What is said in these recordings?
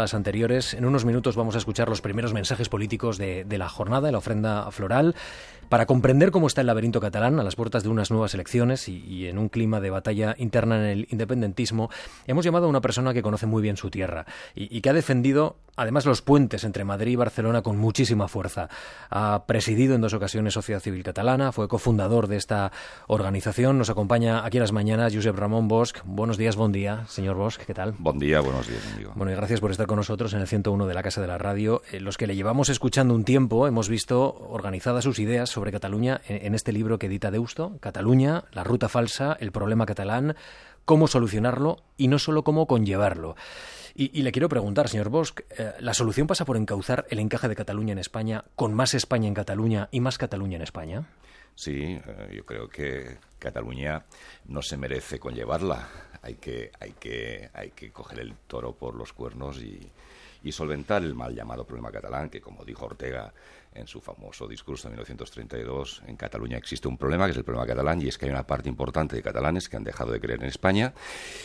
Las anteriores. En unos minutos vamos a escuchar los primeros mensajes políticos de, de, la jornada, la ofrenda floral, para comprender cómo está el laberinto catalán a las puertas de unas nuevas elecciones y, en un clima de batalla interna en el independentismo. Hemos llamado a una persona que conoce muy bien su tierra y que ha defendido además los puentes entre Madrid y Barcelona con muchísima fuerza. Ha presidido en dos ocasiones Sociedad Civil Catalana, fue cofundador de esta organización. Nos acompaña aquí a las mañanas Josep Ramón Bosch. Buenos días, buen día, señor Bosch, ¿qué tal? Buen día, buenos días, amigo. Bueno, y gracias por estar con nosotros en el 101 de la Casa de la Radio. Eh, los que le llevamos escuchando un tiempo hemos visto organizadas sus ideas sobre Cataluña en, en este libro que edita Deusto, Cataluña, la ruta falsa, el problema catalán, cómo solucionarlo y no solo cómo conllevarlo. Y, le quiero preguntar, señor Bosch, eh, ¿la solución pasa por encauzar el encaje de Cataluña en España con más España en Cataluña y más Cataluña en España? Sí, eh, yo creo que Cataluña no se merece conllevarla. Hay que, hay que, hay que coger el toro por los cuernos y, y solventar el mal llamado problema catalán, que como dijo Ortega en su famoso discurso de 1932, en Cataluña existe un problema, que es el problema catalán, y es que hay una parte importante de catalanes que han dejado de creer en España,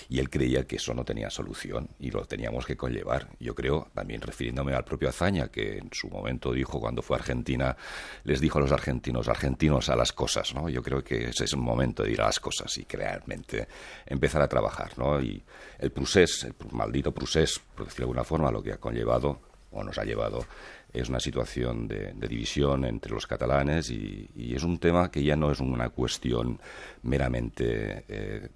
y él creía que eso no tenía solución y lo teníamos que conllevar. Yo creo, también refiriéndome al propio Azaña, que en su momento dijo cuando fue a Argentina, les dijo a los argentinos, argentinos a las cosas, ¿no? Yo creo que ese es un momento de ir a las cosas y realmente empezar a trabajar, ¿no? Y el procés, el maldito procés, por decirlo de alguna forma, lo que ha conllevado o nos ha llevado es una situación de, de división entre los catalanes y, y, es un tema que ya no es una cuestión meramente eh,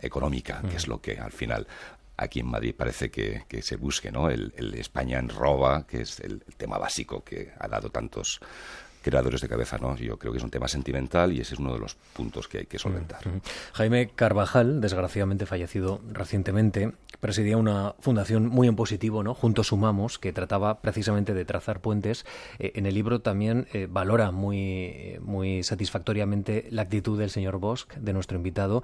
económica, que es lo que al final aquí en Madrid parece que, que se busque, ¿no? El, el, España en roba, que es el, el tema básico que ha dado tantos creadores de cabeza, ¿no? Yo creo que es un tema sentimental y ese es uno de los puntos que hay que solventar. Jaime Carvajal, desgraciadamente fallecido recientemente, presidía una fundación muy en positivo, ¿no? Juntos Sumamos, que trataba precisamente de trazar puentes. Eh, en el libro también eh, valora muy, muy satisfactoriamente la actitud del señor Bosch, de nuestro invitado.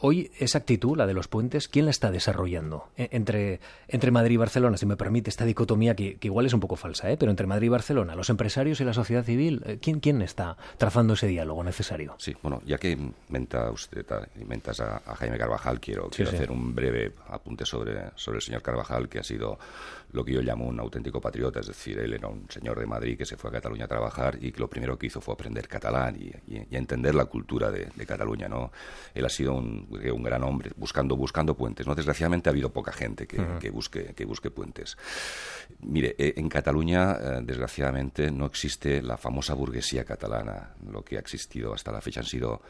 Hoy esa actitud, la de los puentes, ¿quién la está desarrollando? Entre, entre Madrid y Barcelona, si me permite esta dicotomía que, que igual es un poco falsa, ¿eh? pero entre Madrid y Barcelona, los empresarios y la sociedad civil, ¿quién, quién está trazando ese diálogo necesario? Sí, bueno, ya que usted, mentas a, a Jaime Carvajal, quiero, sí, quiero sí. hacer un breve apunte sobre, sobre el señor Carvajal, que ha sido lo que yo llamo un auténtico patriota, es decir, él era un señor de Madrid que se fue a Cataluña a trabajar y que lo primero que hizo fue aprender catalán y, y, y entender la cultura de, de, Cataluña, ¿no? Él ha sido un, un, gran hombre buscando, buscando puentes, ¿no? Desgraciadamente ha habido poca gente que, uh -huh. que, busque, que busque puentes. Mire, eh, en Cataluña, eh, desgraciadamente, no existe la famosa burguesía catalana. Lo que ha existido hasta la fecha han sido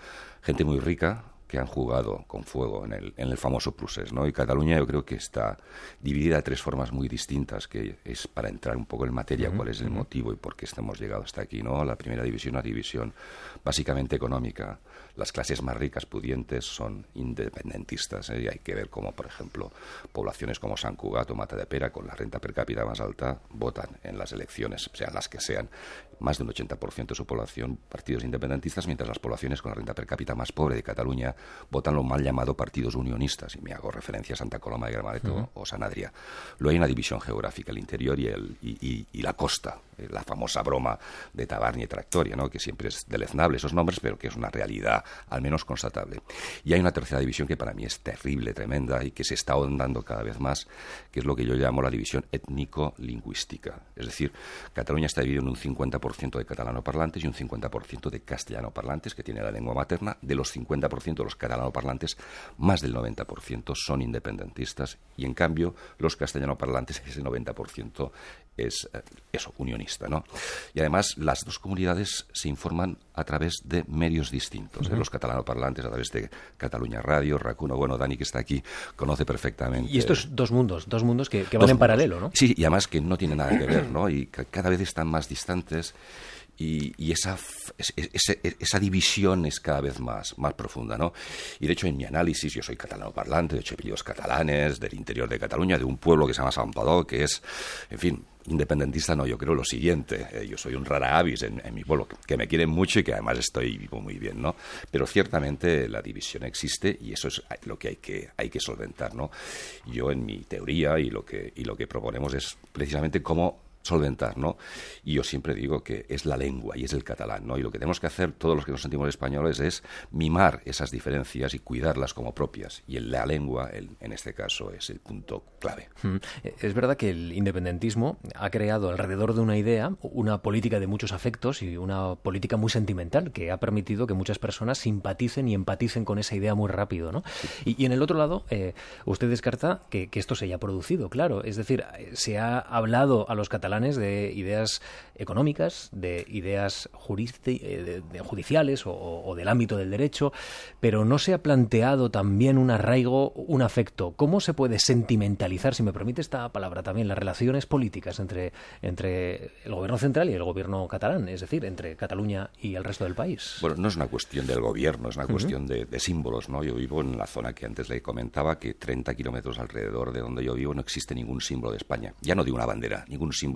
gente muy rica, que han jugado con fuego en el, en el famoso Prusés, ¿no? Y Cataluña yo creo que está dividida de tres formas muy distintas, que es para entrar un poco en materia uh -huh. cuál es el motivo y por qué estamos llegado hasta aquí, ¿no? La primera división, una división básicamente económica. Las clases más ricas, pudientes, son independentistas, ¿eh? y hay que ver cómo, por ejemplo, poblaciones como San Cugat o Mata de Pera, con la renta per cápita más alta, votan en las elecciones, sean las que sean, más de un 80% de su población partidos independentistas, mientras las poblaciones con la renta per cápita más pobre de Cataluña votan lo mal llamado partidos unionistas, y me hago referencia a Santa Coloma de Gramaneto uh -huh. o San Adrià. Luego hay una división geográfica, el interior y, el, y, y, y la costa, eh, la famosa broma de Tabarni y Tractoria, ¿no? que siempre es deleznable esos nombres, pero que es una realidad al menos constatable. Y hay una tercera división que para mí es terrible, tremenda, y que se está ahondando cada vez más, que es lo que yo llamo la división étnico-lingüística. Es decir, Cataluña está dividida en un 50% de catalanoparlantes y un 50% de castellanoparlantes, que tiene la lengua materna. De los 50% de los catalanoparlantes, más del 90% son independentistas, y en cambio los castellanoparlantes, ese 90% es eh, eso, unionista. ¿no? Y además las dos comunidades se informan a través de medios distintos. Uh -huh. ¿eh? Los catalanoparlantes a través de Cataluña Radio, Racuno, bueno, Dani que está aquí conoce perfectamente. Y estos dos mundos, dos mundos que, que van en paralelo, ¿no? Sí, y además que no tienen nada que ver, ¿no? Y cada vez están más distantes. Y, esa, esa, esa, división es cada vez más, más profunda, ¿no? Y de hecho, en mi análisis, yo soy catalano parlante, de hecho, apellidos catalanes, del interior de Cataluña, de un pueblo que se llama San Padó, que es, en fin, independentista no, yo creo lo siguiente, eh, yo soy un rara avis en, mi pueblo, que me quieren mucho y que además estoy vivo muy bien, ¿no? Pero ciertamente la división existe y eso es lo que hay que, hay que solventar, ¿no? Yo en mi teoría y lo que, y lo que proponemos es precisamente cómo solventar, ¿no? Y yo siempre digo que es la lengua y es el catalán, ¿no? Y lo que tenemos que hacer todos los que nos sentimos españoles es mimar esas diferencias y cuidarlas como propias. Y la lengua, en este caso, es el punto clave. Mm. Es verdad que el independentismo ha creado alrededor de una idea una política de muchos afectos y una política muy sentimental que ha permitido que muchas personas simpaticen y empaticen con esa idea muy rápido, ¿no? Y, en el otro lado, eh, usted descarta que, esto se haya producido, claro. Es decir, se ha hablado a los catalanes de ideas económicas, de ideas eh, judiciales o, del ámbito del derecho, pero no se ha planteado también un arraigo, un afecto. ¿Cómo se puede sentimentalizar, si me permite esta palabra también, las relaciones políticas entre, entre el gobierno central y el gobierno catalán, es decir, entre Cataluña y el resto del país? Bueno, no es una cuestión del gobierno, es una cuestión de, símbolos, ¿no? Yo vivo en la zona que antes le comentaba, que 30 kilómetros alrededor de donde yo vivo no existe ningún símbolo de España. Ya no digo una bandera, ningún símbolo.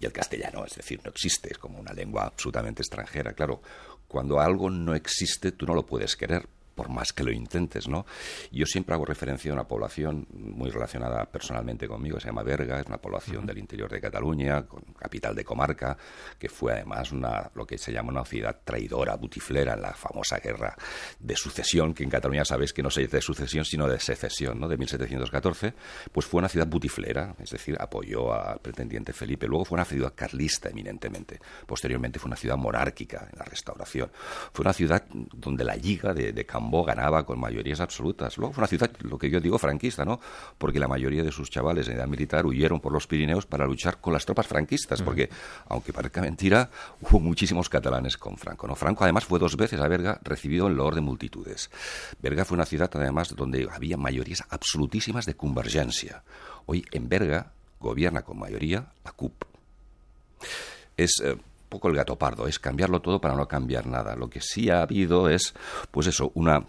Y el castellano, es decir, no existe, es como una lengua absolutamente extranjera. Claro, cuando algo no existe, tú no lo puedes querer, por más que lo intentes, ¿no? Yo siempre hago referencia a una población muy relacionada personalmente conmigo, se llama Berga, es una población del interior de Cataluña, con capital de comarca, que fue además una, lo que se llama una ciudad traidora, butiflera, en la famosa guerra de sucesión, que en Cataluña sabéis que no se dice de sucesión, sino de secesión, ¿no? De 1714, pues fue una ciudad butiflera, es decir, apoyó al pretendiente Felipe. Luego fue una ciudad carlista eminentemente. Posteriormente fue una ciudad monárquica en la restauración. Fue una ciudad donde la liga de, de ganaba con mayorías absolutas. Luego fue una ciudad, lo que yo digo, franquista, ¿no? Porque la mayoría de sus chavales en edad militar huyeron por los Pirineos para luchar con las tropas franquistas, porque, aunque parezca mentira, hubo muchísimos catalanes con Franco, ¿no? Franco, además, fue dos veces a Berga recibido en loor de multitudes. Berga fue una ciudad, además, donde había mayorías absolutísimas de convergencia. Hoy, en Berga, gobierna con mayoría la CUP. Es... Eh, poco el gato pardo, es cambiarlo todo para no cambiar nada. Lo que sí ha habido es, pues eso, una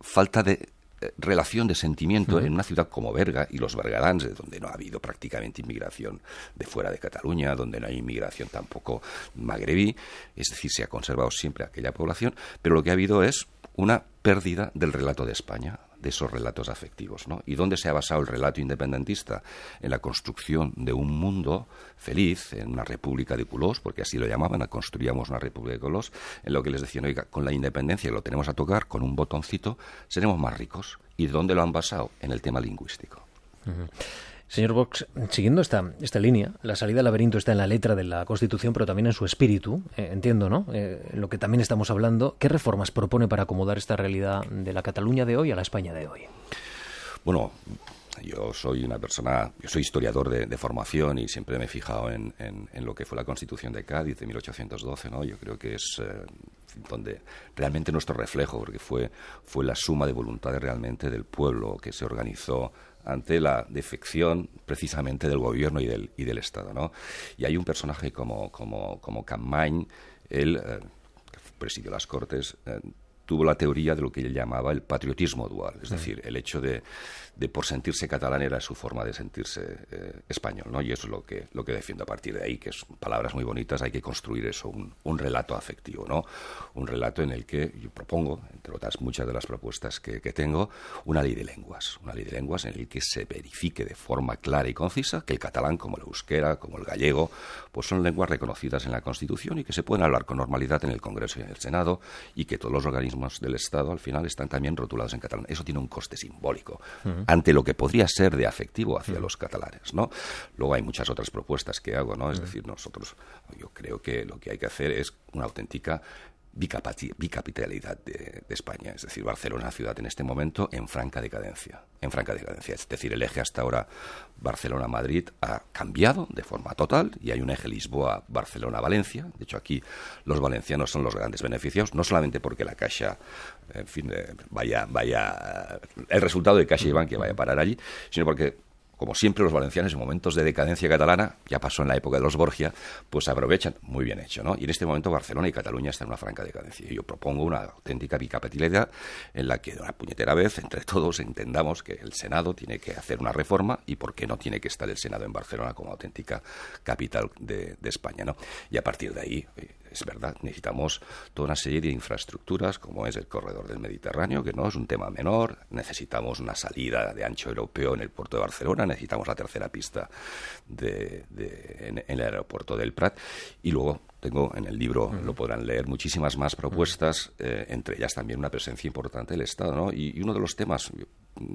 falta de eh, relación de sentimiento en una ciudad como Berga y los bergadans, donde no ha habido prácticamente inmigración de fuera de Cataluña, donde no hay inmigración tampoco magrebí, es decir, se ha conservado siempre aquella población, pero lo que ha habido es una pérdida del relato de España de esos relatos afectivos. ¿no? ¿Y dónde se ha basado el relato independentista? En la construcción de un mundo feliz, en una república de culos, porque así lo llamaban, construíamos una república de culos, en lo que les decían, oiga, con la independencia lo tenemos a tocar, con un botoncito, seremos más ricos. ¿Y dónde lo han basado? En el tema lingüístico. Señor Vox, siguiendo esta, esta línea, la salida al laberinto está en la letra de la Constitución, pero también en su espíritu, eh, entiendo, ¿no? Eh, en lo que también estamos hablando, ¿qué reformas propone para acomodar esta realidad de la Cataluña de hoy a la España de hoy? Bueno, yo soy una persona, yo soy historiador de, formación y siempre me he fijado en, lo que fue la Constitución de Cádiz de 1812, ¿no? Yo creo que es eh, donde realmente nuestro reflejo, porque fue, fue la suma de voluntades realmente del pueblo que se organizó ante la defección precisamente del gobierno y del, y del Estado. ¿no? Y hay un personaje como, como, como él, eh, presidió las Cortes, eh, tuvo la teoría de lo que él llamaba el patriotismo dual, es decir, el hecho de, de, por sentirse catalán era su forma de sentirse eh, español, ¿no? Y eso es lo que, lo que defiendo a partir de ahí, que son palabras muy bonitas, hay que construir eso, un, un, relato afectivo, ¿no? Un relato en el que yo propongo, entre otras muchas de las propuestas que, que tengo, una ley de lenguas, una ley de lenguas en el que se verifique de forma clara y concisa que el catalán, como el euskera, como el gallego, pues son lenguas reconocidas en la Constitución y que se pueden hablar con normalidad en el Congreso y en el Senado y que todos los organismos del Estado al final están también rotulados en catalán. Eso tiene un coste simbólico ante lo que podría ser de afectivo hacia los catalanes, ¿no? Luego hay muchas otras propuestas que hago, ¿no? Es decir, nosotros, yo creo que lo que hay que hacer es una auténtica bicapitalidad de, España. Es decir, Barcelona, ciudad en este momento en franca decadencia. En franca decadencia. Es decir, el eje hasta ahora Barcelona-Madrid ha cambiado de forma total y hay un eje Lisboa-Barcelona-Valencia. De hecho, aquí los valencianos son los grandes beneficiados, no solamente porque la Caixa, en fin, eh, vaya, vaya, el resultado de Caixa y Bankia vaya a parar allí, sino porque como siempre los valencianos en momentos de decadencia catalana, ya pasó en la época de los Borgia, pues aprovechan, muy bien hecho, ¿no? Y en este momento Barcelona y Cataluña están en una franca decadencia. Yo propongo una auténtica bicapitalidad en la que de una puñetera vez entre todos entendamos que el Senado tiene que hacer una reforma y por qué no tiene que estar el Senado en Barcelona como auténtica capital de, España, ¿no? Y a partir de ahí, eh, es verdad, necesitamos toda una serie de infraestructuras, como es el corredor del Mediterráneo, que no es un tema menor, necesitamos una salida de ancho europeo en el puerto de Barcelona, necesitamos la tercera pista de, en, el aeropuerto del Prat, y luego tengo en el libro, lo podrán leer, muchísimas más propuestas, eh, entre ellas también una presencia importante del Estado, ¿no? y uno de los temas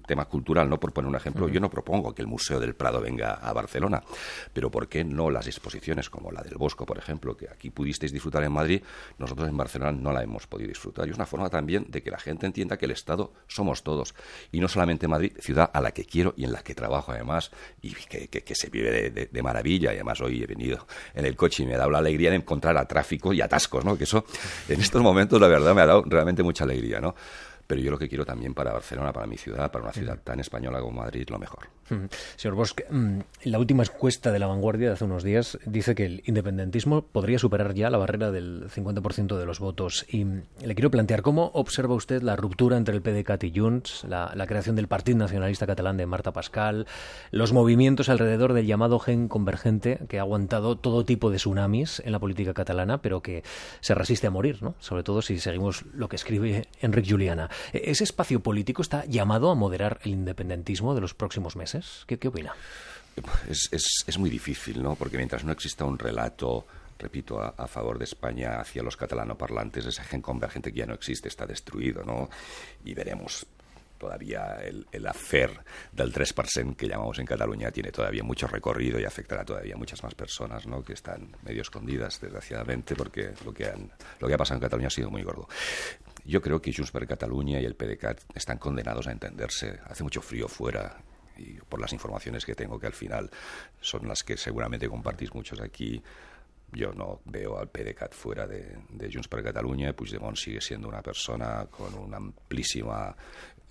tema cultural, no por poner un ejemplo, yo no propongo que el Museo del Prado venga a Barcelona, pero ¿por qué no las exposiciones como la del Bosco, por ejemplo, que aquí pudisteis disfrutar en Madrid, nosotros en Barcelona no la hemos podido disfrutar? Y es una forma también de que la gente entienda que el Estado somos todos, y no solamente Madrid, ciudad a la que quiero y en la que trabajo además, y que, que, se vive de, maravilla, y además hoy he venido en el coche y me ha dado la alegría de encontrar a tráfico y atascos, ¿no? Que eso en estos momentos la verdad me ha dado realmente mucha alegría, ¿no? Pero yo lo que quiero también para Barcelona, para mi ciudad, para una ciudad tan española como Madrid, lo mejor. Señor Bosch, mm, la última encuesta de La Vanguardia de hace unos días dice que el independentismo podría superar ya la barrera del 50% de los votos. Y mm, le quiero plantear, ¿cómo observa usted la ruptura entre el PDeCAT y Junts, la, creación del Partido Nacionalista Catalán de Marta Pascal, los movimientos alrededor del llamado gen convergente que ha aguantado todo tipo de tsunamis en la política catalana, pero que se resiste a morir, ¿no? sobre todo si seguimos lo que escribe Enric Juliana? ¿E-, ¿Ese espacio político está llamado a moderar el independentismo de los próximos meses? ¿Qué, opina? Es, es, muy difícil, ¿no? Porque mientras no exista un relato repito, a, favor de España hacia los catalanoparlantes, ese gen convergente que ya no existe, está destruido, ¿no? Y veremos todavía el, el afer del 3% que llamamos en Cataluña tiene todavía mucho recorrido y afectará todavía a muchas más personas ¿no? que están medio escondidas, desgraciadamente, porque lo que, han, lo que ha pasado en Cataluña ha sido muy gordo. Yo creo que Junts per Cataluña y el PDCAT están condenados a entenderse. Hace mucho frío fuera y por las informaciones que tengo, que al final son las que seguramente compartís muchos aquí, yo no veo al PDeCAT fuera de, de Junts per Catalunya. Puigdemont sigue siendo una persona con una amplísima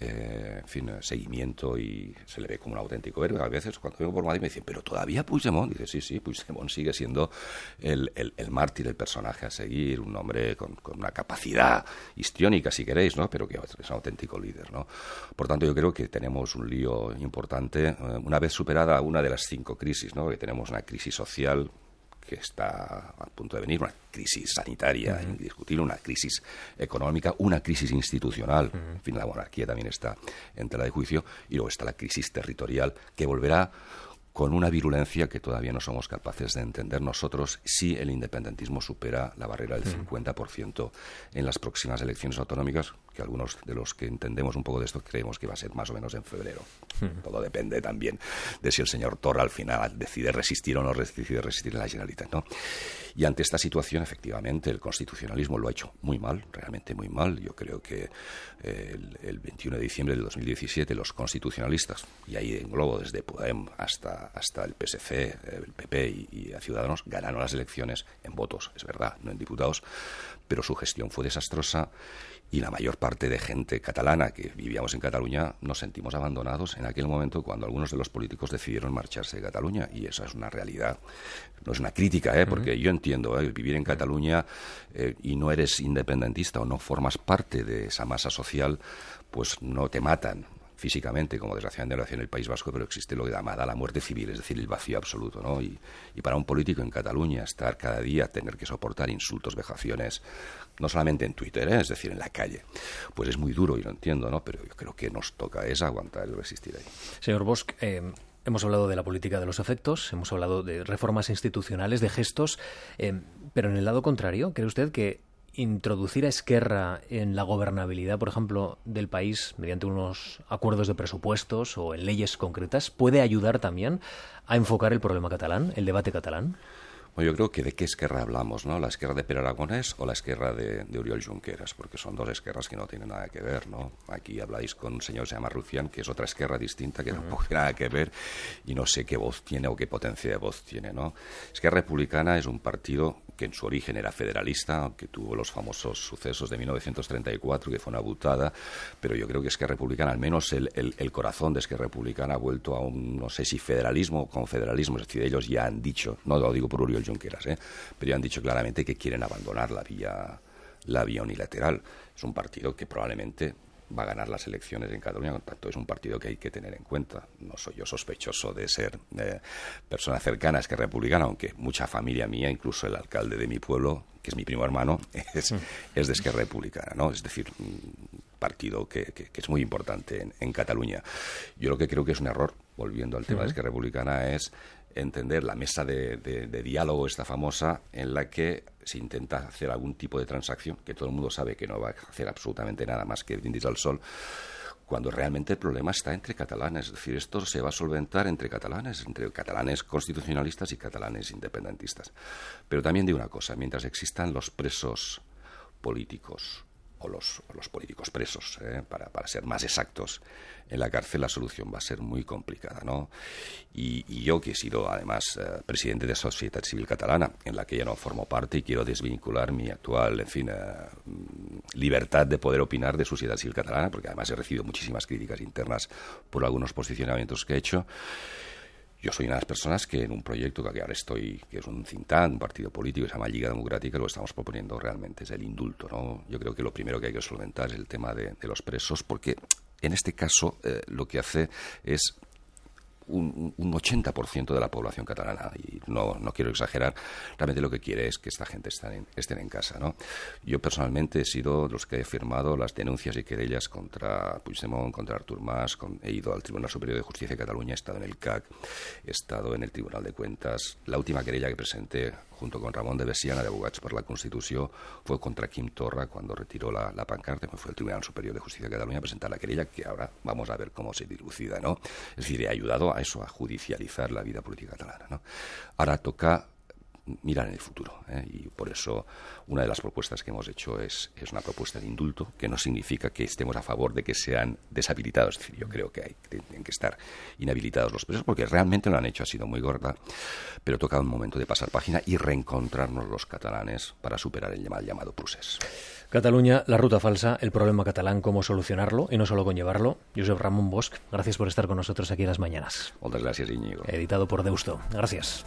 eh, fin, seguimiento y se le ve como un auténtico héroe. A veces cuando vengo por Madrid me dicen, pero todavía Puigdemont. Dice, sí, sí, Puigdemont sigue siendo el, el, mártir, el personaje a seguir, un hombre con, con, una capacidad histriónica, si queréis, ¿no? pero que es un auténtico líder. ¿no? Por tanto, yo creo que tenemos un lío importante. Eh, una vez superada una de las cinco crisis, ¿no? que tenemos una crisis social, que está a punto de venir, una crisis sanitaria indiscutible, una crisis económica, una crisis institucional. En fin, la monarquía también está en tela de juicio. Y luego está la crisis territorial que volverá con una virulencia que todavía no somos capaces de entender nosotros si el independentismo supera la barrera del 50% en las próximas elecciones autonómicas, que algunos de los que entendemos un poco de esto creemos que va a ser más o menos en febrero. Todo depende también de si el señor Torra al final decide resistir o no decide resistir en la Generalitat. ¿no? Y ante esta situación, efectivamente, el constitucionalismo lo ha hecho muy mal, realmente muy mal. Yo creo que eh, el, 21 de diciembre de 2017 los constitucionalistas, y ahí englobo desde Podem hasta, hasta el PSC, el PP y, y a Ciudadanos, ganaron las elecciones en votos, es verdad, no en diputados, pero su gestión fue desastrosa y la mayor parte de gente catalana que vivíamos en Cataluña nos sentimos abandonados en aquel momento cuando algunos de los políticos decidieron marcharse de Cataluña y esa es una realidad. No es una crítica, ¿eh? porque yo entiendo, ¿eh? vivir en Cataluña eh, y no eres independentista o no formas parte de esa masa social, pues no te matan físicamente, como desgraciadamente lo hacía en el País Vasco, pero existe lo que llamada la muerte civil, es decir, el vacío absoluto. ¿no? Y, y, para un político en Cataluña estar cada día, tener que soportar insultos, vejaciones, no solamente en Twitter, ¿eh? es decir, en la calle, pues es muy duro y lo entiendo, ¿no? pero yo creo que nos toca es aguantar y resistir ahí. Señor Bosch, eh, Hemos hablado de la política de los efectos, hemos hablado de reformas institucionales, de gestos, eh, pero en el lado contrario, ¿cree usted que introducir a Esquerra en la gobernabilidad, por ejemplo, del país mediante unos acuerdos de presupuestos o en leyes concretas puede ayudar también a enfocar el problema catalán, el debate catalán? Bueno, yo creo que de qué esquerra hablamos, ¿no? La esquerra de Pere Aragonés o la esquerra de, de Oriol Junqueras, porque son dos esquerras que no tienen nada que ver, ¿no? Aquí habláis con un señor que se llama Rufián, que es otra esquerra distinta que tampoco tiene nada que ver y no sé qué voz tiene o qué potencia de voz tiene, ¿no? Esquerra Republicana es un partido que en su origen era federalista, que tuvo los famosos sucesos de 1934, que fue una butada, pero yo creo que Esquerra Republicana, al menos el, el, corazón de Esquerra Republicana ha vuelto a un, no sé si federalismo o confederalismo, es decir, ellos ya han dicho, no lo digo por Uriol Junqueras, ¿eh? pero ya han dicho claramente que quieren abandonar la vía, la vía unilateral. Es un partido que probablemente va a ganar las elecciones en Cataluña, por tanto es un partido que hay que tener en cuenta. No soy yo sospechoso de ser eh, persona cercana a Esquerra Republicana, aunque mucha familia mía, incluso el alcalde de mi pueblo, que es mi primo hermano, es, es de Esquerra Republicana, ¿no? Es decir, un partido que, que, es muy importante en, en, Cataluña. Yo lo que creo que es un error, volviendo al tema de Esquerra Republicana, es entender la mesa de, diálogo, esta famosa, en la que se intenta hacer algún tipo de transacción, que todo el mundo sabe que no va a hacer absolutamente nada más que brindis al sol, cuando realmente el problema está entre catalanes. Es decir, esto se va a solventar entre catalanes, entre catalanes constitucionalistas y catalanes independentistas. Pero también digo una cosa, mientras existan los presos políticos o los, o los políticos presos, ¿eh? para, para, ser más exactos, en la cárcel la solución va a ser muy complicada. ¿no? Y, y yo, que he sido además eh, presidente de Sociedad Civil Catalana, en la que ya no formo parte y quiero desvincular mi actual, en fin, eh, libertad de poder opinar de Sociedad Civil Catalana, porque además he recibido muchísimas críticas internas por algunos posicionamientos que he hecho. Yo soy una de las personas que en un proyecto que ahora estoy, que es un Cintán, un partido político que se llama Liga Democrática, lo estamos proponiendo realmente es el indulto. ¿no? Yo creo que lo primero que hay que solventar es el tema de, de los presos, porque en este caso eh, lo que hace es un, un 80% de la población catalana, y no, no, quiero exagerar, realmente lo que quiere es que esta gente estén en, estén en casa. ¿no? Yo personalmente he sido los que he firmado las denuncias y querellas contra Puigdemont, contra Artur Mas, con, he ido al Tribunal Superior de Justicia de Cataluña, he estado en el CAC, he estado en el Tribunal de Cuentas. La última querella que presenté junto con Ramon de Bessiana de Abogats per la Constitució fue contra Quim Torra cuando retiró la, la pancarta, fue al Tribunal Superior de Justicia de Cataluña a presentar la querella que ahora vamos a ver cómo se dilucida, ¿no? Es decir, he ayudado a a judicializar la vida política catalana, ¿no? Ahora toca mirar en el futuro. ¿eh? Y por eso una de las propuestas que hemos hecho es, es, una propuesta de indulto, que no significa que estemos a favor de que sean deshabilitados. Es decir, yo creo que hay, tienen que estar inhabilitados los presos, porque realmente lo han hecho, ha sido muy gorda, pero toca un momento de pasar página y reencontrarnos los catalanes para superar el mal llamado procés. Cataluña, la ruta falsa, el problema catalán, cómo solucionarlo y no solo con llevarlo. Josep Ramón Bosch, gracias por estar con nosotros aquí en las mañanas. Muchas gracias, Íñigo. Editado por Deusto. Gracias.